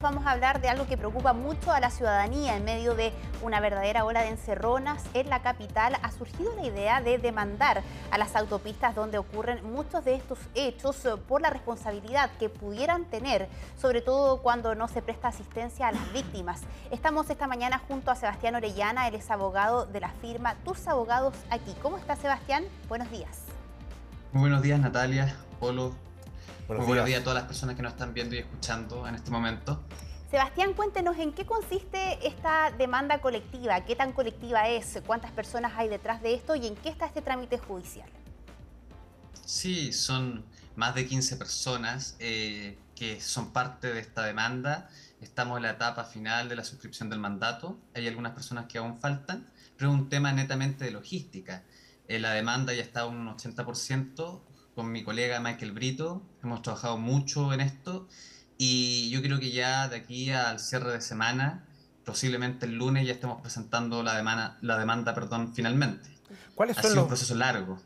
Vamos a hablar de algo que preocupa mucho a la ciudadanía en medio de una verdadera ola de encerronas en la capital. Ha surgido la idea de demandar a las autopistas donde ocurren muchos de estos hechos por la responsabilidad que pudieran tener, sobre todo cuando no se presta asistencia a las víctimas. Estamos esta mañana junto a Sebastián Orellana, él es abogado de la firma Tus Abogados aquí. ¿Cómo está Sebastián? Buenos días. Muy buenos días Natalia, Polo, Buenos, Buenos días. a todas las personas que nos están viendo y escuchando en este momento. Sebastián, cuéntenos en qué consiste esta demanda colectiva, qué tan colectiva es, cuántas personas hay detrás de esto y en qué está este trámite judicial. Sí, son más de 15 personas eh, que son parte de esta demanda. Estamos en la etapa final de la suscripción del mandato. Hay algunas personas que aún faltan, pero es un tema netamente de logística. Eh, la demanda ya está a un 80%, con mi colega Michael Brito, hemos trabajado mucho en esto y yo creo que ya de aquí al cierre de semana, posiblemente el lunes ya estemos presentando la demanda, la demanda perdón, finalmente. ¿Cuáles son los... un proceso largo.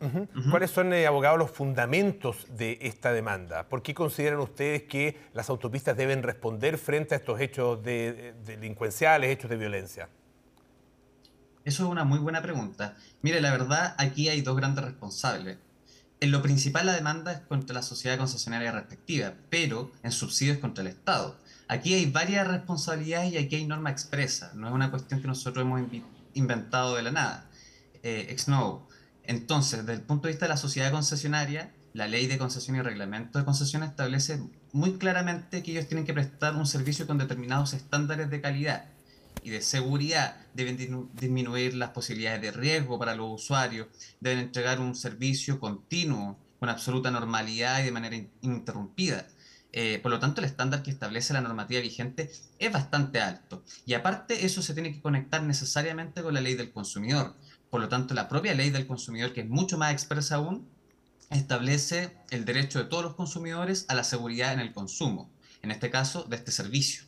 ¿Cuáles son, eh, abogados, los fundamentos de esta demanda? ¿Por qué consideran ustedes que las autopistas deben responder frente a estos hechos de, delincuenciales, hechos de violencia? Eso es una muy buena pregunta. Mire, la verdad, aquí hay dos grandes responsables en lo principal la demanda es contra la sociedad concesionaria respectiva, pero en subsidios contra el Estado. Aquí hay varias responsabilidades y aquí hay norma expresa, no es una cuestión que nosotros hemos inventado de la nada. Eh, ex novo. Entonces, desde el punto de vista de la sociedad concesionaria, la ley de concesión y reglamento de concesión establece muy claramente que ellos tienen que prestar un servicio con determinados estándares de calidad y de seguridad, deben disminuir las posibilidades de riesgo para los usuarios, deben entregar un servicio continuo, con absoluta normalidad y de manera ininterrumpida. Eh, por lo tanto, el estándar que establece la normativa vigente es bastante alto. Y aparte, eso se tiene que conectar necesariamente con la ley del consumidor. Por lo tanto, la propia ley del consumidor, que es mucho más expresa aún, establece el derecho de todos los consumidores a la seguridad en el consumo, en este caso, de este servicio.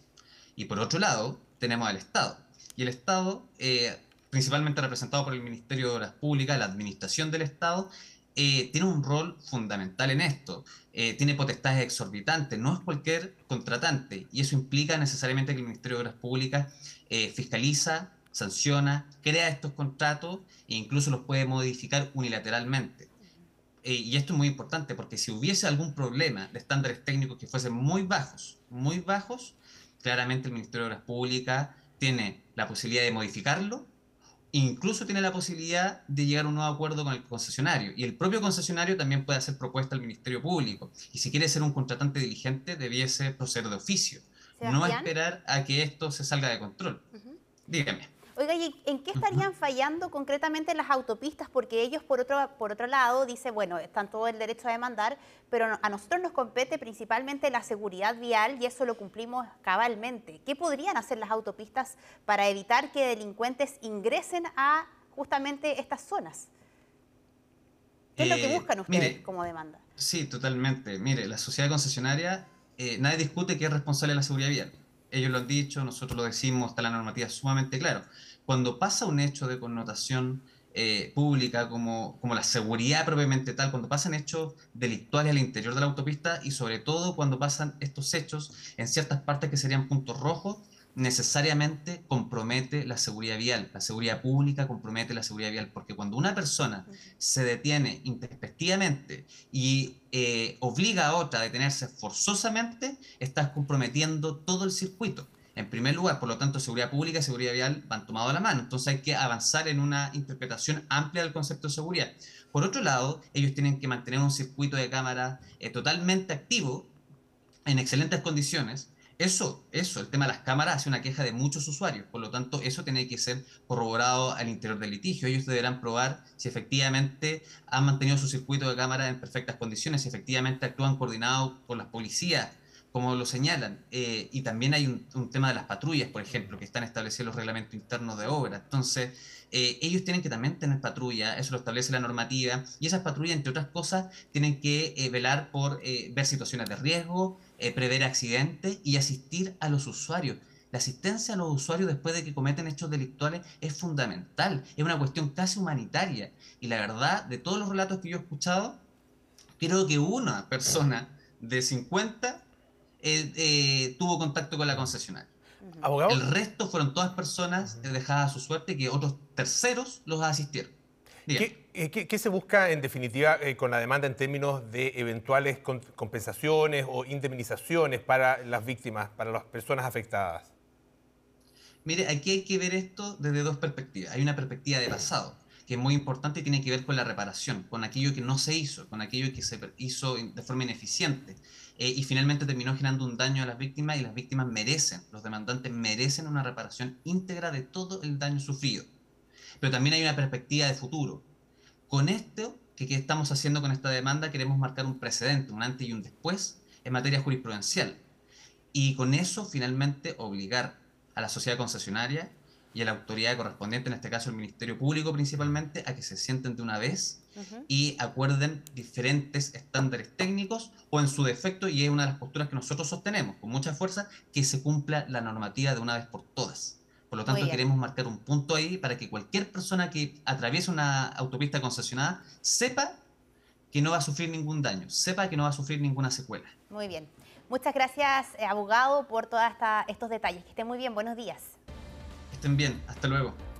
Y por otro lado, tenemos al Estado. Y el Estado, eh, principalmente representado por el Ministerio de Obras Públicas, la administración del Estado, eh, tiene un rol fundamental en esto. Eh, tiene potestades exorbitantes, no es cualquier contratante. Y eso implica necesariamente que el Ministerio de Obras Públicas fiscaliza, sanciona, crea estos contratos e incluso los puede modificar unilateralmente. y esto es muy importante porque si hubiese algún problema de estándares técnicos que fuesen muy bajos, muy bajos, claramente el Ministerio de Obras Públicas tiene la posibilidad de modificarlo, incluso tiene la posibilidad de llegar a un nuevo acuerdo con el concesionario. Y el propio concesionario también puede hacer propuesta al Ministerio Público. Y si quiere ser un contratante diligente, debiese proceder de oficio. No esperar a que esto se salga de control. Dígame. Oiga, ¿y en qué estarían fallando concretamente las autopistas? Porque ellos, por otro, por otro lado, dicen, bueno, están todo el derecho a demandar, pero a nosotros nos compete principalmente la seguridad vial y eso lo cumplimos cabalmente. ¿Qué podrían hacer las autopistas para evitar que delincuentes ingresen a justamente estas zonas? ¿Qué es lo que eh, buscan ustedes como demanda? Sí, totalmente. Mire, la sociedad concesionaria, eh, nadie discute que es responsable de la seguridad vial ellos lo han dicho, nosotros lo decimos, está la normativa sumamente claro. Cuando pasa un hecho de connotación eh, pública como, como la seguridad propiamente tal, cuando pasan hechos delictuales al interior de la autopista y sobre todo cuando pasan estos hechos en ciertas partes que serían puntos rojos, necesariamente compromete la seguridad vial. La seguridad pública compromete la seguridad vial, porque cuando una persona se detiene intempestivamente y eh, obliga a otra a detenerse forzosamente, estás comprometiendo todo el circuito. En primer lugar, por lo tanto, seguridad pública y seguridad vial van tomados a la mano. Entonces hay que avanzar en una interpretación amplia del concepto de seguridad. Por otro lado, ellos tienen que mantener un circuito de cámara eh, totalmente activo, en excelentes condiciones, eso, eso, el tema de las cámaras hace una queja de muchos usuarios, por lo tanto eso tiene que ser corroborado al interior del litigio. Ellos deberán probar si efectivamente han mantenido su circuito de cámara en perfectas condiciones, si efectivamente actúan coordinados con las policías, como lo señalan. Eh, y también hay un, tema de las patrullas, por ejemplo, que están establecidos los reglamentos internos de obra. Entonces, eh, ellos tienen que también tener patrulla, eso lo establece la normativa, y esas patrullas, entre otras cosas, tienen que eh, velar por ver situaciones de riesgo, prever accidentes y asistir a los usuarios. La asistencia a los usuarios después de que cometen hechos delictuales es fundamental, es una cuestión casi humanitaria. Y la verdad, de todos los relatos que yo he escuchado, creo que una persona de 50 eh, tuvo contacto con la concesionaria. El resto fueron todas personas dejadas a su suerte que otros terceros los asistieron. Eh, ¿Qué, se busca en definitiva eh, con la demanda en términos de eventuales compensaciones o indemnizaciones para las víctimas, para las personas afectadas? Mire, aquí hay que ver esto desde dos perspectivas. Hay una perspectiva de pasado, que es muy importante y tiene que ver con la reparación, con aquello que no se hizo, con aquello que se hizo de forma ineficiente. Eh, y finalmente terminó generando un daño a las víctimas y las víctimas merecen, los demandantes merecen una reparación íntegra de todo el daño sufrido. Pero también hay una perspectiva de futuro. Con esto que, estamos haciendo con esta demanda queremos marcar un precedente, un antes y un después en materia jurisprudencial. Y con eso finalmente obligar a la sociedad concesionaria y a la autoridad correspondiente, en este caso el Ministerio Público principalmente, a que se sienten de una vez y acuerden diferentes estándares técnicos o en su defecto, y es una de las posturas que nosotros sostenemos con mucha fuerza, que se cumpla la normativa de una vez por todas. Por lo tanto, queremos marcar un punto ahí para que cualquier persona que atraviese una autopista concesionada sepa que no va a sufrir ningún daño, sepa que no va a sufrir ninguna secuela. Muy bien. Muchas gracias, eh, abogado, por todos estos detalles. Que estén muy bien. Buenos días. Estén bien. Hasta luego.